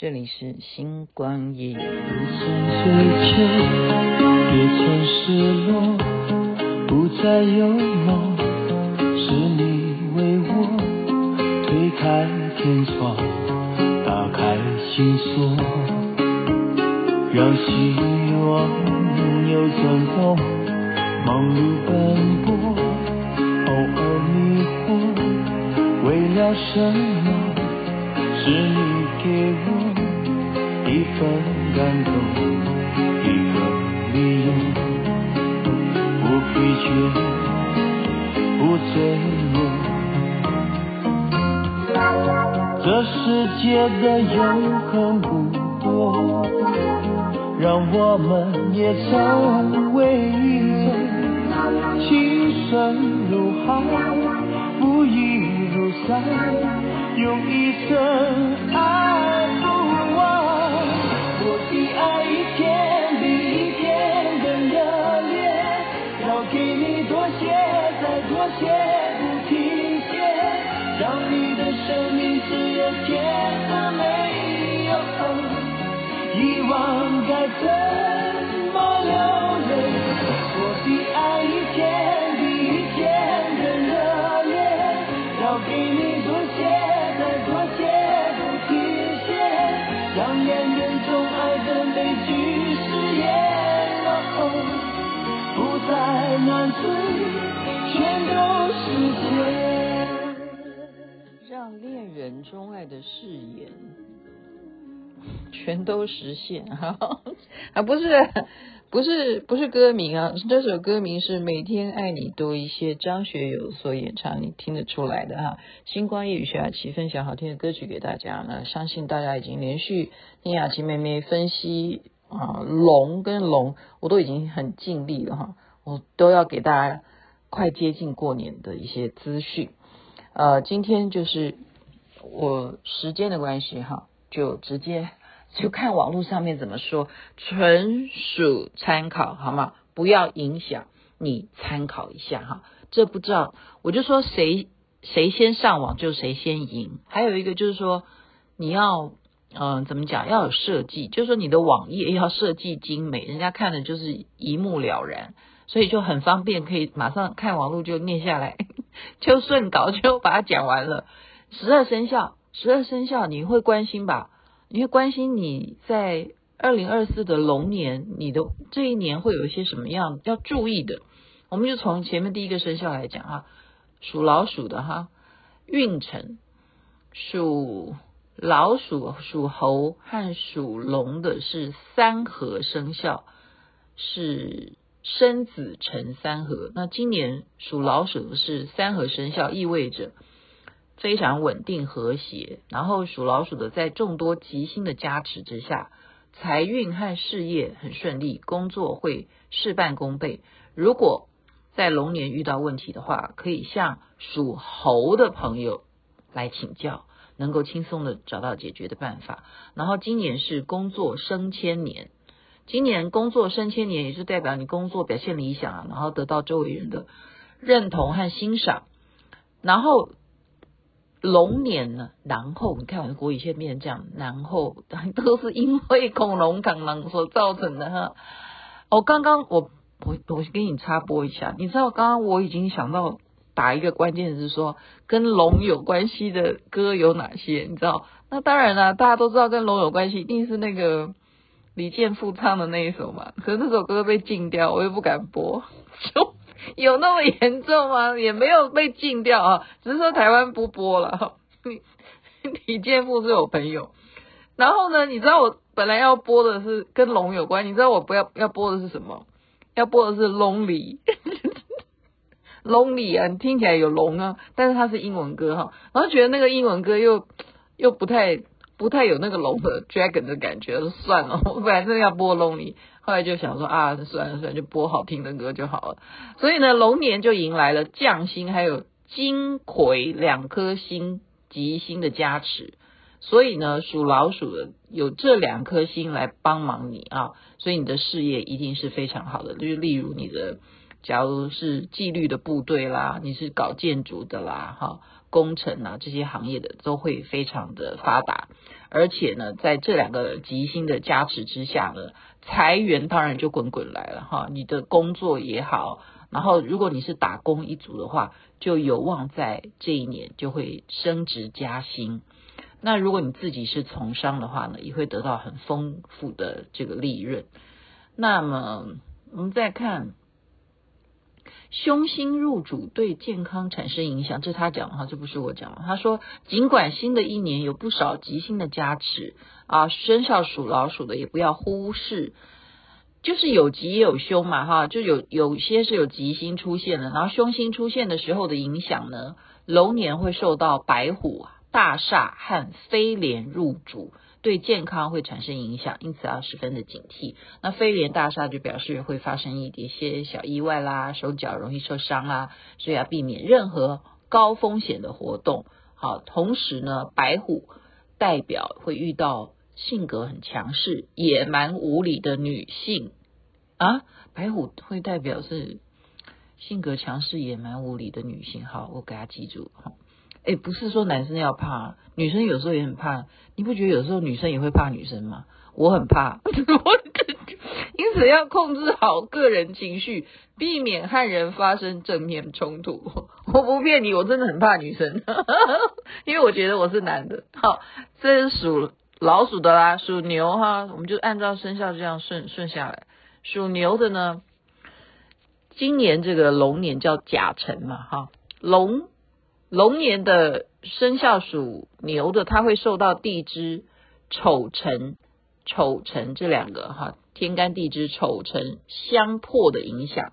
这里是星光夜语。夜曾失落，不再有梦，是你为我推开天窗，打开心锁，让希望有转动忙碌奔波，偶尔迷惑，为了什么？是你给我一份感动。一份理由不疲倦，不脆弱。这世界的永恒不多，让我们也成为一种。情深如海，不移如山，用一生爱钟爱的誓言 全都实现哈 啊！不是，不是，不是歌名啊！这首歌名是《每天爱你多一些》，张学友所演唱，你听得出来的哈。星光夜雨徐雅琪分享好听的歌曲给大家，那相信大家已经连续听雅琪妹妹分析啊龙跟龙，我都已经很尽力了哈，我都要给大家。快接近过年的一些资讯，呃，今天就是我时间的关系哈，就直接 就看网络上面怎么说，纯属参考，好吗？不要影响你参考一下哈。这不知道，我就说谁谁先上网就谁先赢。还有一个就是说，你要嗯、怎么讲，要有设计，就是说你的网页要设计精美，人家看的就是一目了然。所以就很方便，可以马上看网络就念下来，就顺稿就把它讲完了。十二生肖，十二生肖你会关心吧？你会关心你在二零二四的龙年，你的这一年会有一些什么样要注意的？我们就从前面第一个生肖来讲哈，属老鼠的哈，运程，属老鼠、属猴和属龙的是三合生肖，是。生子辰三合，那今年属老鼠的是三合生肖，意味着非常稳定和谐。然后属老鼠的在众多吉星的加持之下，财运和事业很顺利，工作会事半功倍。如果在龙年遇到问题的话，可以向属猴的朋友来请教，能够轻松的找到解决的办法。然后今年是工作升迁年。今年工作升迁年，也是代表你工作表现理想啊，然后得到周围人的认同和欣赏。然后龙年呢，然后你看我的国语现在变成这样，然后都是因为恐龙扛狼所造成的哈。我，刚刚我我我给你插播一下，你知道刚刚我已经想到打一个关键词，说跟龙有关系的歌有哪些？你知道？那当然了，大家都知道跟龙有关系，一定是那个。李健复唱的那一首嘛，可是那首歌被禁掉，我又不敢播，就 有那么严重吗？也没有被禁掉啊，只是说台湾不播了。李健富是我朋友，然后呢，你知道我本来要播的是跟龙有关，你知道我不要要播的是什么？要播的是 Lonely，Lonely 啊，你听起来有龙啊，但是它是英文歌哈，然后觉得那个英文歌又又不太。不太有那个龙的 dragon 的感觉，算了，我本来真的要播 lonely，后来就想说啊，算了算了，就播好听的歌就好了。所以呢，龙年就迎来了将星还有金魁两颗星吉星的加持，所以呢，属老鼠的有这两颗星来帮忙你啊，所以你的事业一定是非常好的。就例如你的，假如是纪律的部队啦，你是搞建筑的啦，哈。工程啊，这些行业的都会非常的发达，而且呢，在这两个吉星的加持之下呢，财源当然就滚滚来了哈。你的工作也好，然后如果你是打工一族的话，就有望在这一年就会升职加薪。那如果你自己是从商的话呢，也会得到很丰富的这个利润。那么我们再看。凶星入主对健康产生影响，这是他讲的哈，这不是我讲的。他说，尽管新的一年有不少吉星的加持啊，生肖属老鼠的也不要忽视，就是有吉也有凶嘛哈，就有有些是有吉星出现的，然后凶星出现的时候的影响呢，龙年会受到白虎、大煞和飞廉入主。对健康会产生影响，因此要十分的警惕。那飞廉大厦就表示会发生一些小意外啦，手脚容易受伤啦，所以要避免任何高风险的活动。好，同时呢，白虎代表会遇到性格很强势、野蛮无理的女性啊。白虎会代表是性格强势、野蛮无理的女性。好，我给他记住。哎，不是说男生要怕，女生有时候也很怕。你不觉得有时候女生也会怕女生吗？我很怕，因此要控制好个人情绪，避免和人发生正面冲突。我不骗你，我真的很怕女生，因为我觉得我是男的。好，这是属老鼠的啦，属牛哈，我们就按照生肖这样顺顺下来。属牛的呢，今年这个龙年叫甲辰嘛，哈，龙。龙年的生肖属牛的，他会受到地支丑辰、丑辰这两个哈天干地支丑辰相破的影响，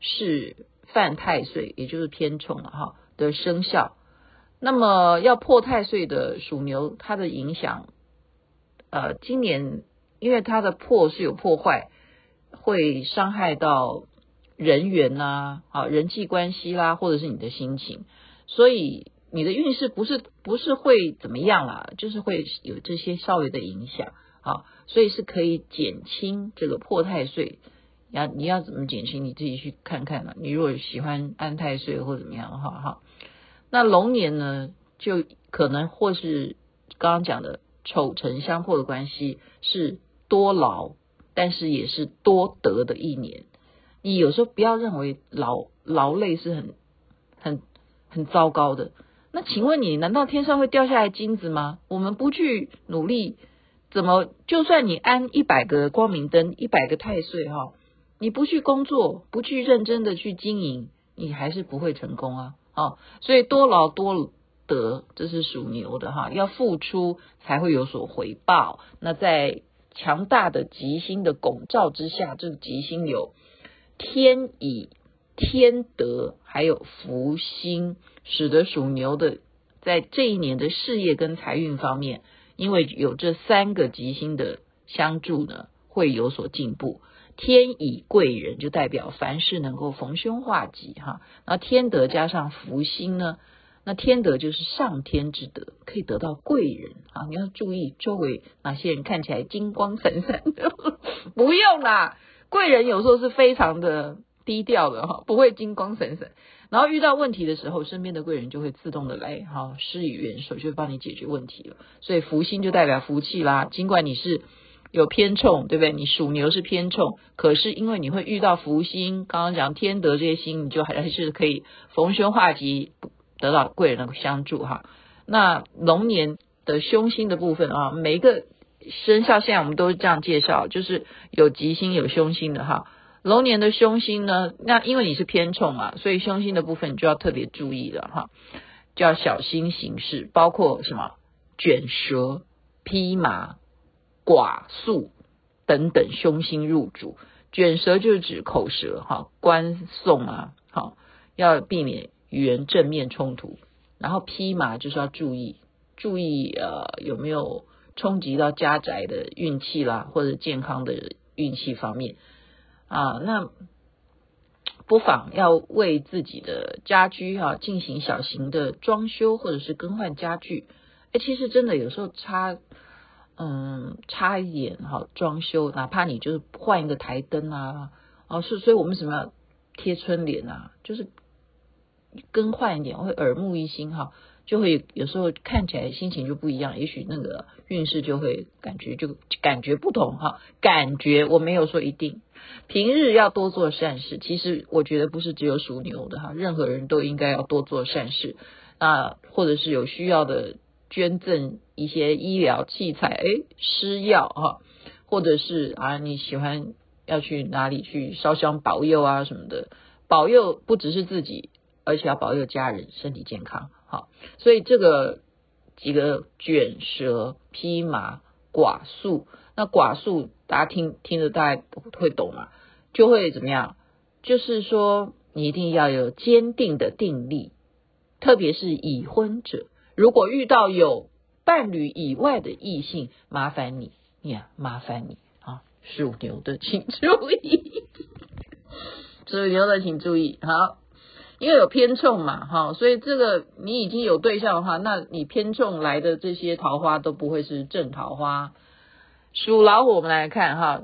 是犯太岁，也就是偏冲了哈的生肖。那么要破太岁的属牛，它的影响，呃，今年因为它的破是有破坏，会伤害到人缘呐，啊，人际关系啦，或者是你的心情。所以你的运势不是不是会怎么样啦，就是会有这些稍微的影响啊，所以是可以减轻这个破太岁。要你要怎么减轻，你自己去看看了。你如果喜欢安太岁或怎么样的话哈，那龙年呢，就可能或是刚刚讲的丑辰相破的关系，是多劳，但是也是多得的一年。你有时候不要认为劳劳累是很很。很糟糕的，那请问你难道天上会掉下来金子吗？我们不去努力，怎么就算你安一百个光明灯，一百个太岁哈，你不去工作，不去认真的去经营，你还是不会成功啊！哦，所以多劳多得，这是属牛的哈，要付出才会有所回报。那在强大的吉星的拱照之下，这个吉星有天乙。天德还有福星，使得属牛的在这一年的事业跟财运方面，因为有这三个吉星的相助呢，会有所进步。天乙贵人就代表凡事能够逢凶化吉哈，那天德加上福星呢，那天德就是上天之德，可以得到贵人啊。你要注意周围哪些人看起来金光闪闪的，不用啦，贵人有时候是非常的。低调的哈，不会金光闪闪。然后遇到问题的时候，身边的贵人就会自动的来哈施以援手，就会帮你解决问题了。所以福星就代表福气啦。尽管你是有偏冲，对不对？你属牛是偏冲，可是因为你会遇到福星，刚刚讲天德这些星，你就还是可以逢凶化吉，得到贵人的相助哈。那龙年的凶星的部分啊，每一个生肖现在我们都是这样介绍，就是有吉星有凶星的哈。龙年的凶星呢，那因为你是偏冲嘛，所以凶星的部分你就要特别注意了哈，就要小心行事，包括什么卷舌、披麻、寡宿等等凶星入主。卷舌就是指口舌哈，官送啊，好要避免与人正面冲突。然后披麻就是要注意，注意呃有没有冲击到家宅的运气啦，或者健康的运气方面。啊，那不妨要为自己的家居哈、啊、进行小型的装修或者是更换家具。哎，其实真的有时候差，嗯，差一点哈，装修，哪怕你就是换一个台灯啊，哦，是，所以我们什么贴春联啊，就是更换一点会耳目一新哈，就会有时候看起来心情就不一样，也许那个运势就会感觉就感觉不同哈，感觉我没有说一定。平日要多做善事，其实我觉得不是只有属牛的哈，任何人都应该要多做善事啊，或者是有需要的捐赠一些医疗器材，哎，施药哈，或者是啊你喜欢要去哪里去烧香保佑啊什么的，保佑不只是自己，而且要保佑家人身体健康。好，所以这个几个卷舌披麻寡宿，那寡宿大家听听着大家会懂吗？就会怎么样？就是说你一定要有坚定的定力，特别是已婚者，如果遇到有伴侣以外的异性，麻烦你呀，麻烦你啊，属牛的请注意，属牛的请注意，好。因为有偏冲嘛，哈，所以这个你已经有对象的话，那你偏冲来的这些桃花都不会是正桃花。属老虎，我们来看哈，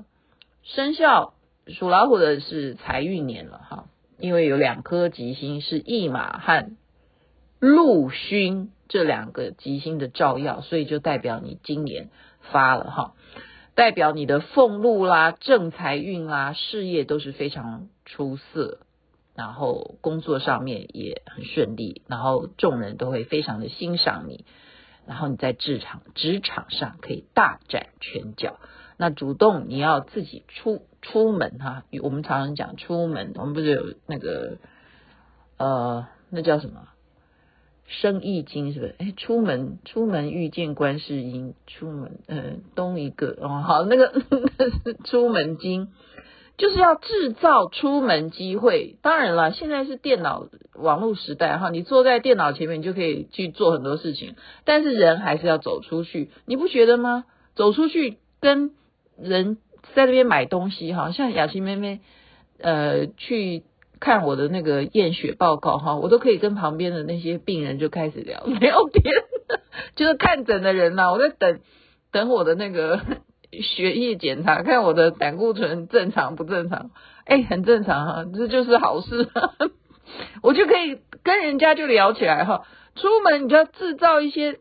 生肖属老虎的是财运年了哈，因为有两颗吉星是驿马和禄勋这两个吉星的照耀，所以就代表你今年发了哈，代表你的俸禄啦、正财运啦、事业都是非常出色。然后工作上面也很顺利，然后众人都会非常的欣赏你，然后你在职场职场上可以大展拳脚。那主动你要自己出出门哈，我们常常讲出门，我们不是有那个呃，那叫什么生意经是不是？哎，出门出门遇见观世音，出门呃东一个哦，好那个 出门经。就是要制造出门机会，当然了，现在是电脑网络时代哈，你坐在电脑前面你就可以去做很多事情，但是人还是要走出去，你不觉得吗？走出去跟人在那边买东西哈，像雅琪妹妹，呃，去看我的那个验血报告哈，我都可以跟旁边的那些病人就开始聊聊天，就是看诊的人呐，我在等等我的那个。血液检查，看我的胆固醇正常不正常？哎，很正常哈，这就是好事，我就可以跟人家就聊起来哈。出门你就要制造一些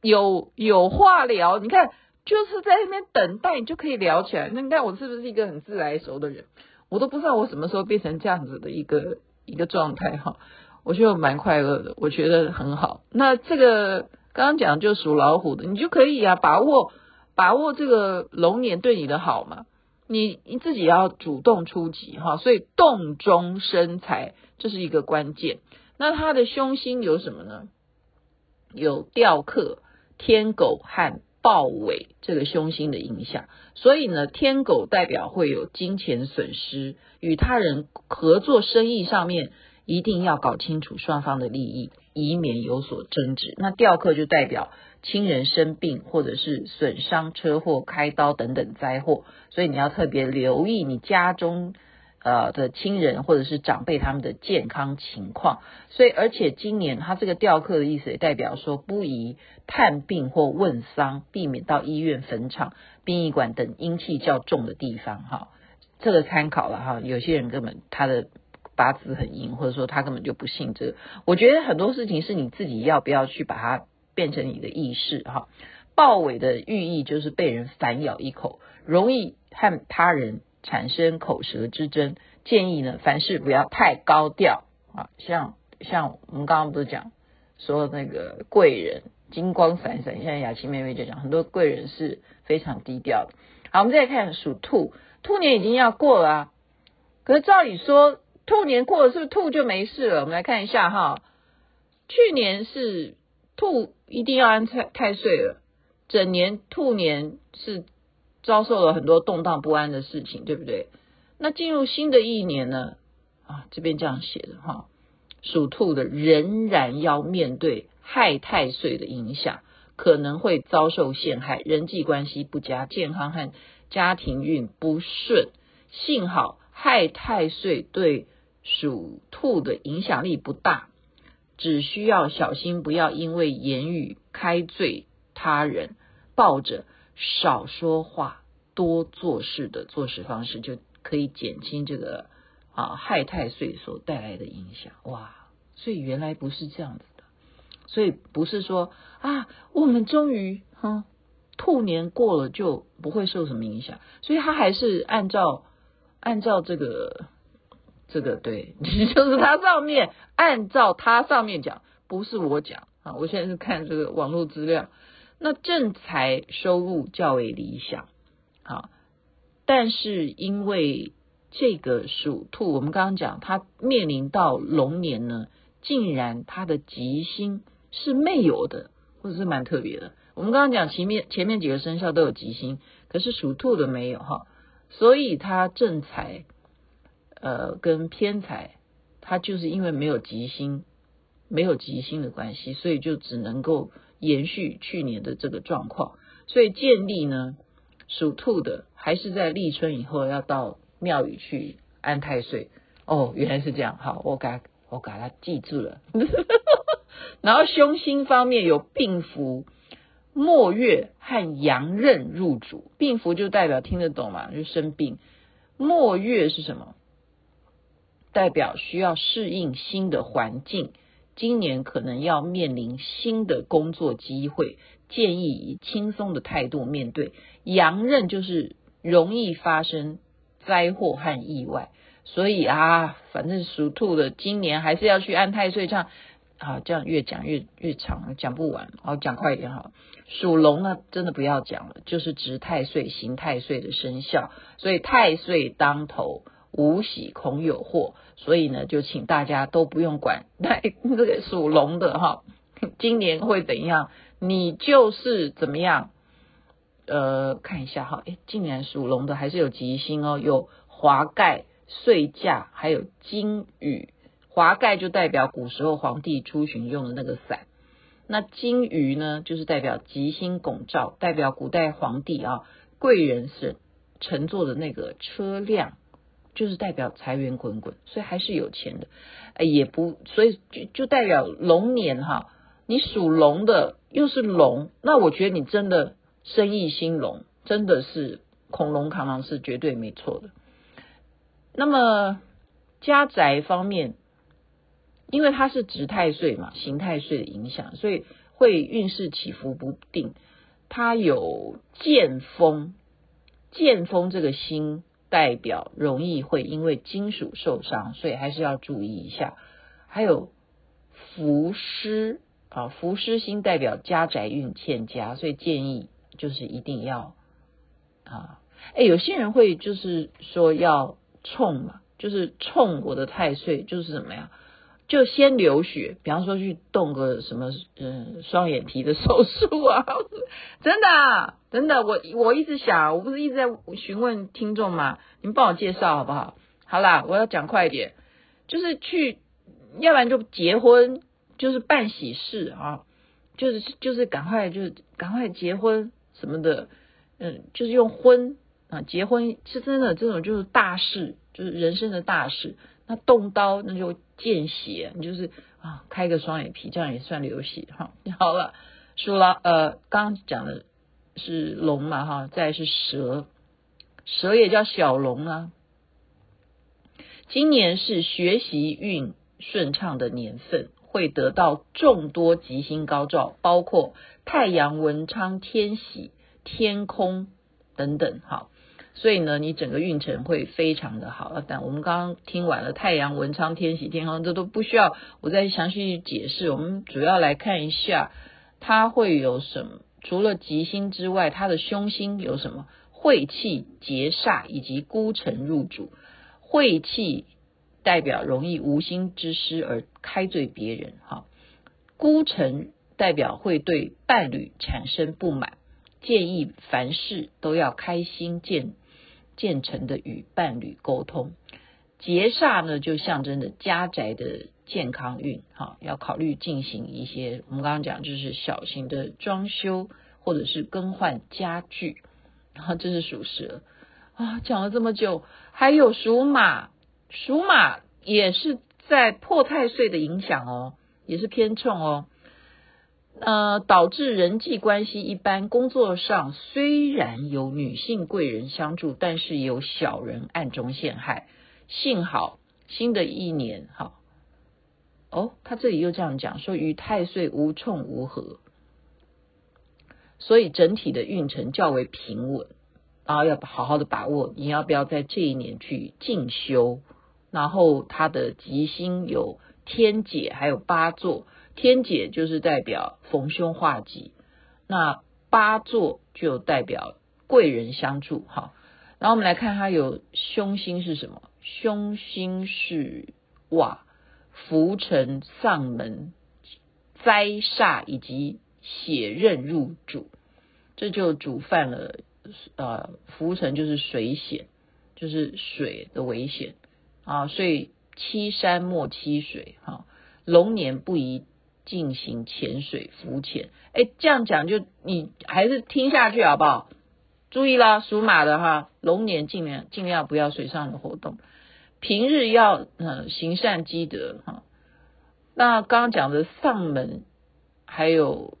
有有话聊，你看就是在那边等待，你就可以聊起来。那你看我是不是一个很自来熟的人？我都不知道我什么时候变成这样子的一个一个状态哈，我就蛮快乐的，我觉得很好。那这个刚刚讲就属老虎的，你就可以啊，把握。把握这个龙年对你的好嘛，你你自己要主动出击哈，所以动中生财，这是一个关键。那它的凶星有什么呢？有吊客、天狗和豹尾这个凶星的影响，所以呢，天狗代表会有金钱损失，与他人合作生意上面一定要搞清楚双方的利益，以免有所争执。那吊客就代表。亲人生病，或者是损伤、车祸、开刀等等灾祸，所以你要特别留意你家中呃的亲人或者是长辈他们的健康情况。所以，而且今年他这个吊客的意思也代表说，不宜探病或问丧，避免到医院、坟场、殡仪馆等阴气较重的地方。哈，这个参考了哈。有些人根本他的八字很硬，或者说他根本就不信这个。我觉得很多事情是你自己要不要去把它。变成你的意识哈，豹尾的寓意就是被人反咬一口，容易和他人产生口舌之争。建议呢，凡事不要太高调啊，像像我们刚刚不是讲说那个贵人金光闪闪，现在雅琪妹妹就讲很多贵人是非常低调的。好，我们再看属兔，兔年已经要过了啊，可是照理说兔年过了，是不是兔就没事了？我们来看一下哈，去年是。兔一定要安太太岁了，整年兔年是遭受了很多动荡不安的事情，对不对？那进入新的一年呢？啊，这边这样写的哈，属兔的仍然要面对害太岁的影响，可能会遭受陷害，人际关系不佳，健康和家庭运不顺。幸好害太岁对属兔的影响力不大。只需要小心，不要因为言语开罪他人，抱着少说话、多做事的做事方式，就可以减轻这个啊害太岁所带来的影响。哇，所以原来不是这样子的，所以不是说啊，我们终于哈兔年过了就不会受什么影响，所以他还是按照按照这个这个对，就是他上面按照他上面讲，不是我讲啊，我现在是看这个网络资料，那正财收入较为理想，啊，但是因为这个属兔，我们刚刚讲他面临到龙年呢，竟然他的吉星。是没有的，或者是蛮特别的。我们刚刚讲前面前面几个生肖都有吉星，可是属兔的没有哈，所以它正财呃跟偏财，它就是因为没有吉星，没有吉星的关系，所以就只能够延续去年的这个状况。所以建立呢，属兔的还是在立春以后要到庙宇去安太岁。哦，原来是这样，好，我给我给他记住了。然后凶星方面有病符、末月和阳刃入主。病符就代表听得懂嘛，就生病。末月是什么？代表需要适应新的环境，今年可能要面临新的工作机会，建议以轻松的态度面对。阳刃就是容易发生灾祸和意外，所以啊，反正属兔的今年还是要去安太岁唱。好，这样越讲越越长，讲不完。好，讲快一点哈。属龙呢，真的不要讲了，就是值太岁、行太岁的生肖，所以太岁当头，无喜恐有祸。所以呢，就请大家都不用管 那这个属龙的哈，今年会怎样？你就是怎么样？呃，看一下哈，诶，今年属龙的还是有吉星哦，有华盖、岁驾，还有金羽。华盖就代表古时候皇帝出巡用的那个伞，那金鱼呢，就是代表吉星拱照，代表古代皇帝啊贵人是乘坐的那个车辆，就是代表财源滚滚，所以还是有钱的。哎，也不，所以就就代表龙年哈，你属龙的又是龙，那我觉得你真的生意兴隆，真的是恐龙扛狼是绝对没错的。那么家宅方面。因为它是值太岁嘛，刑太岁的影响，所以会运势起伏不定。它有剑锋，剑锋这个星代表容易会因为金属受伤，所以还是要注意一下。还有伏湿啊，伏湿星代表家宅运欠佳，所以建议就是一定要啊，哎，有些人会就是说要冲嘛，就是冲我的太岁，就是怎么样？就先流血，比方说去动个什么，嗯，双眼皮的手术啊，真的，真的，我我一直想，我不是一直在询问听众吗？你们帮我介绍好不好？好啦，我要讲快一点，就是去，要不然就结婚，就是办喜事啊，就是就是赶快就是赶快结婚什么的，嗯，就是用婚啊，结婚是真的这种就是大事，就是人生的大事。那动刀那就见血，你就是啊开个双眼皮，这样也算流血哈。好了，属了呃，刚讲的是龙嘛哈，再是蛇，蛇也叫小龙啊。今年是学习运顺畅的年份，会得到众多吉星高照，包括太阳、文昌、天喜、天空等等哈。所以呢，你整个运程会非常的好。但我们刚刚听完了太阳、文昌、天喜、天空，这都不需要我再详细解释。我们主要来看一下它会有什么。除了吉星之外，它的凶星有什么？晦气、劫煞以及孤辰入主。晦气代表容易无心之失而开罪别人，哈。孤辰代表会对伴侣产生不满，建议凡事都要开心见。建成的与伴侣沟通，劫煞呢就象征着家宅的健康运，哈，要考虑进行一些我们刚刚讲就是小型的装修或者是更换家具，然后这是属蛇啊，讲了这么久，还有属马，属马也是在破太岁的影响哦，也是偏冲哦。呃，导致人际关系一般，工作上虽然有女性贵人相助，但是有小人暗中陷害。幸好新的一年，哈，哦，他这里又这样讲说，与太岁无冲无合，所以整体的运程较为平稳，然后要好好的把握，你要不要在这一年去进修？然后他的吉星有天解，还有八座。天解就是代表逢凶化吉，那八座就代表贵人相助。哈，然后我们来看他有凶星是什么？凶星是哇。浮沉丧门灾煞以及血刃入主，这就主犯了。呃，浮沉就是水险，就是水的危险啊，所以欺山莫欺水哈。龙年不宜进行潜水浮潜。哎，这样讲就你还是听下去好不好？注意啦，属马的哈，龙年尽量尽量不要水上的活动。平日要呃行善积德哈，那刚刚讲的丧门还有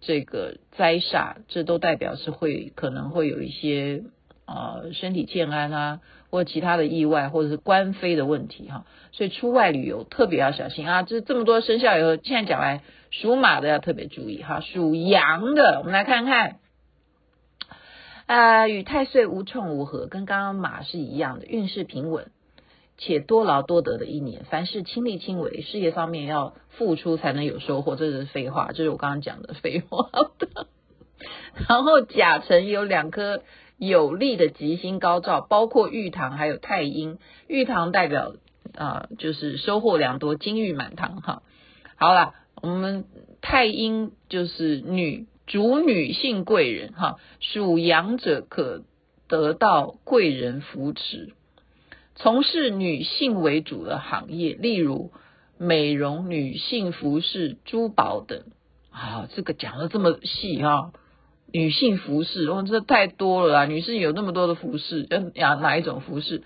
这个灾煞，这都代表是会可能会有一些呃身体健安啊，或者其他的意外，或者是官非的问题哈，所以出外旅游特别要小心啊！这这么多生肖以后，现在讲来属马的要特别注意哈，属羊的我们来看看，呃，与太岁无冲无合，跟刚刚马是一样的，运势平稳。且多劳多得的一年，凡事亲力亲为，事业方面要付出才能有收获，这是废话，这是我刚刚讲的废话。然后甲辰有两颗有利的吉星高照，包括玉堂还有太阴。玉堂代表啊、就是收获良多，金玉满堂哈。好了，我们太阴就是女主女性贵人哈，属阳者可得到贵人扶持。从事女性为主的行业，例如美容、女性服饰、珠宝等。啊，这个讲的这么细哈，女性服饰哦，这太多了啦。女性有那么多的服饰，要哪一种服饰？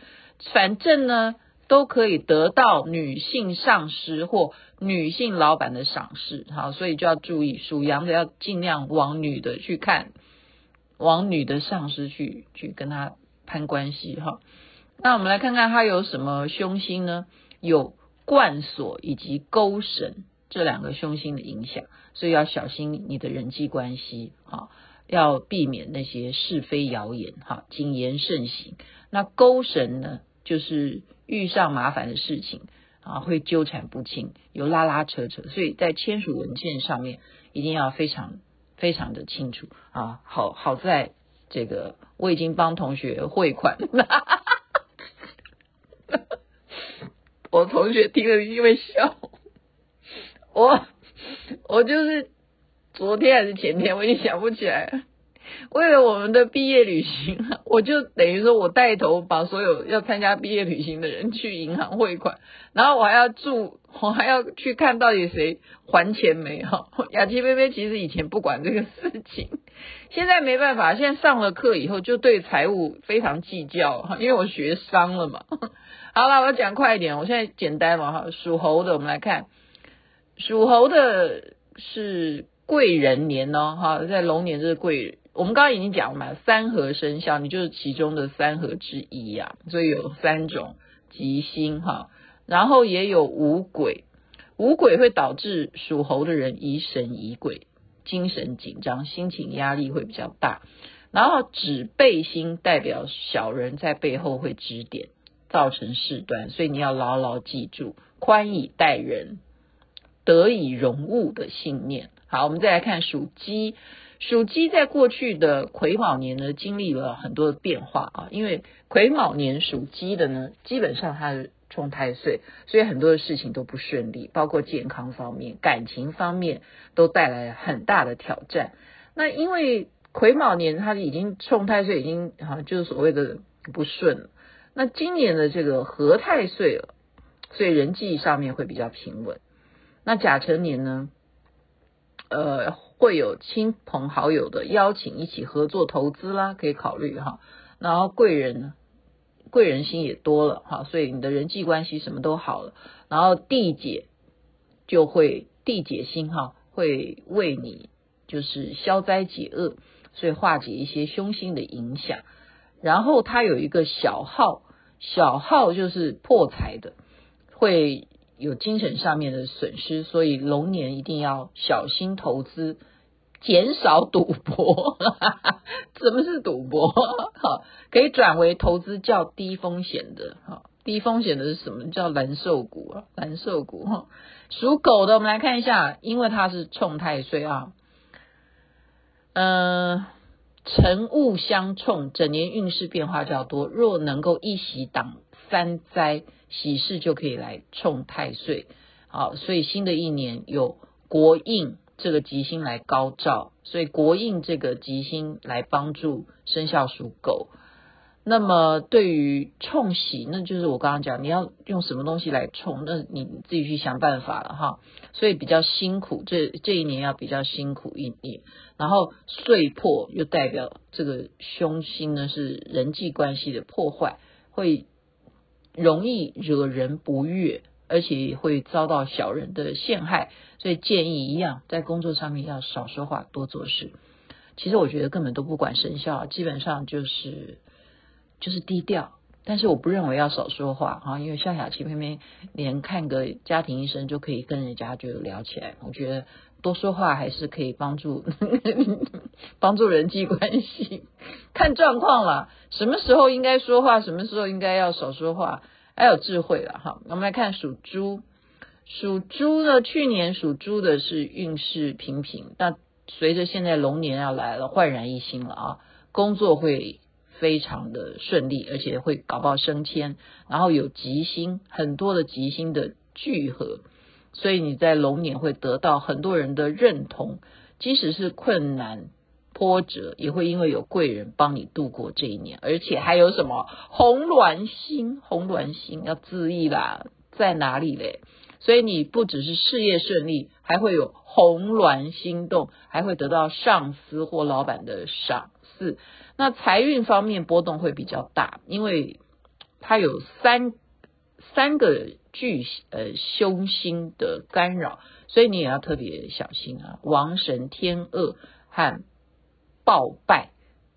反正呢，都可以得到女性上司或女性老板的赏识。好，所以就要注意，属羊的要尽量往女的去看，往女的上司去去跟她攀关系哈。那我们来看看它有什么凶星呢？有冠锁以及勾绳这两个凶星的影响，所以要小心你的人际关系啊，要避免那些是非谣言哈，谨言慎行。那勾神呢，就是遇上麻烦的事情啊，会纠缠不清，有拉拉扯扯，所以在签署文件上面一定要非常非常的清楚啊。好好在这个我已经帮同学汇款了。我同学听了因为笑，我我就是昨天还是前天，我已经想不起来了。为了我们的毕业旅行，我就等于说我带头把所有要参加毕业旅行的人去银行汇款，然后我还要住，我还要去看到底谁还钱没哈。雅琪菲菲其实以前不管这个事情，现在没办法，现在上了课以后就对财务非常计较哈，因为我学商了嘛。好了，我要讲快一点。我现在简单嘛哈，属猴的，我们来看，属猴的是贵人年哦哈，在龙年这是贵人。我们刚刚已经讲了嘛，三合生肖，你就是其中的三合之一呀，所以有三种吉星哈，然后也有五鬼，五鬼会导致属猴的人疑神疑鬼，精神紧张，心情压力会比较大。然后指背星代表小人在背后会指点。造成事端，所以你要牢牢记住宽以待人，得以容物的信念。好，我们再来看属鸡，属鸡在过去的癸卯年呢，经历了很多的变化啊。因为癸卯年属鸡的呢，基本上它是冲太岁，所以很多的事情都不顺利，包括健康方面、感情方面都带来很大的挑战。那因为癸卯年它已经冲太岁，已经啊，就是所谓的不顺了。那今年的这个合太岁了，所以人际上面会比较平稳。那甲辰年呢，呃，会有亲朋好友的邀请，一起合作投资啦，可以考虑哈。然后贵人呢，贵人心也多了哈，所以你的人际关系什么都好了。然后地解就会地解星哈，会为你就是消灾解厄，所以化解一些凶星的影响。然后它有一个小号。小号就是破财的，会有精神上面的损失，所以龙年一定要小心投资，减少赌博。什么是赌博？好，可以转为投资较低风险的。哈，低风险的是什么？叫蓝瘦股啊，蓝瘦股。哈，属狗的，我们来看一下，因为它是冲太岁啊。嗯、呃，辰戌相冲，整年运势变化较多。若能够一喜挡三灾。喜事就可以来冲太岁，好，所以新的一年有国印这个吉星来高照，所以国印这个吉星来帮助生肖属狗。那么对于冲喜，那就是我刚刚讲，你要用什么东西来冲，那你自己去想办法了哈。所以比较辛苦，这这一年要比较辛苦一点。然后岁破又代表这个凶星呢，是人际关系的破坏，会。容易惹人不悦，而且会遭到小人的陷害，所以建议一样，在工作上面要少说话，多做事。其实我觉得根本都不管生肖，基本上就是就是低调。但是我不认为要少说话啊，因为像雅琪偏偏连看个家庭医生就可以跟人家就聊起来。我觉得多说话还是可以帮助帮助人际关系，看状况啦。什么时候应该说话，什么时候应该要少说话，还有智慧了哈。我们来看属猪，属猪呢，去年属猪的是运势平平，但随着现在龙年要来了，焕然一新了啊，工作会非常的顺利，而且会搞不好升迁，然后有吉星，很多的吉星的聚合，所以你在龙年会得到很多人的认同，即使是困难。波折也会因为有贵人帮你度过这一年，而且还有什么红鸾星？红鸾星要注意啦，在哪里嘞？所以你不只是事业顺利，还会有红鸾星动，还会得到上司或老板的赏识。那财运方面波动会比较大，因为它有三三个巨呃凶星的干扰，所以你也要特别小心啊！王神、天厄和暴败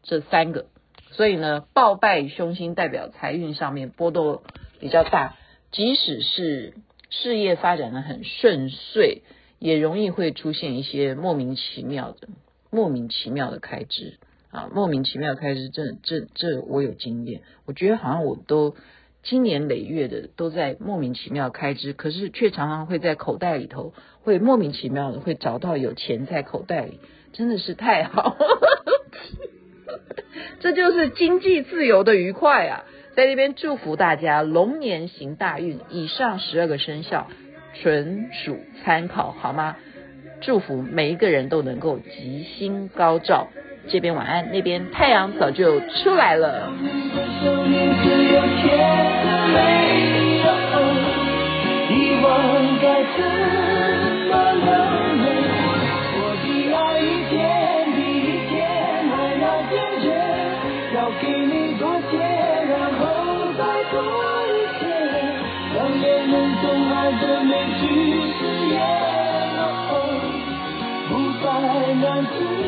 这三个，所以呢，报败凶星代表财运上面波动比较大，即使是事业发展的很顺遂，也容易会出现一些莫名其妙的、莫名其妙的开支啊，莫名其妙开支，这、这、这我有经验，我觉得好像我都经年累月的都在莫名其妙开支，可是却常常会在口袋里头会莫名其妙的会找到有钱在口袋里。真的是太好，这就是经济自由的愉快啊！在这边祝福大家龙年行大运。以上十二个生肖纯属参考，好吗？祝福每一个人都能够吉星高照。这边晚安，那边太阳早就出来了。的每句誓言，不再难听，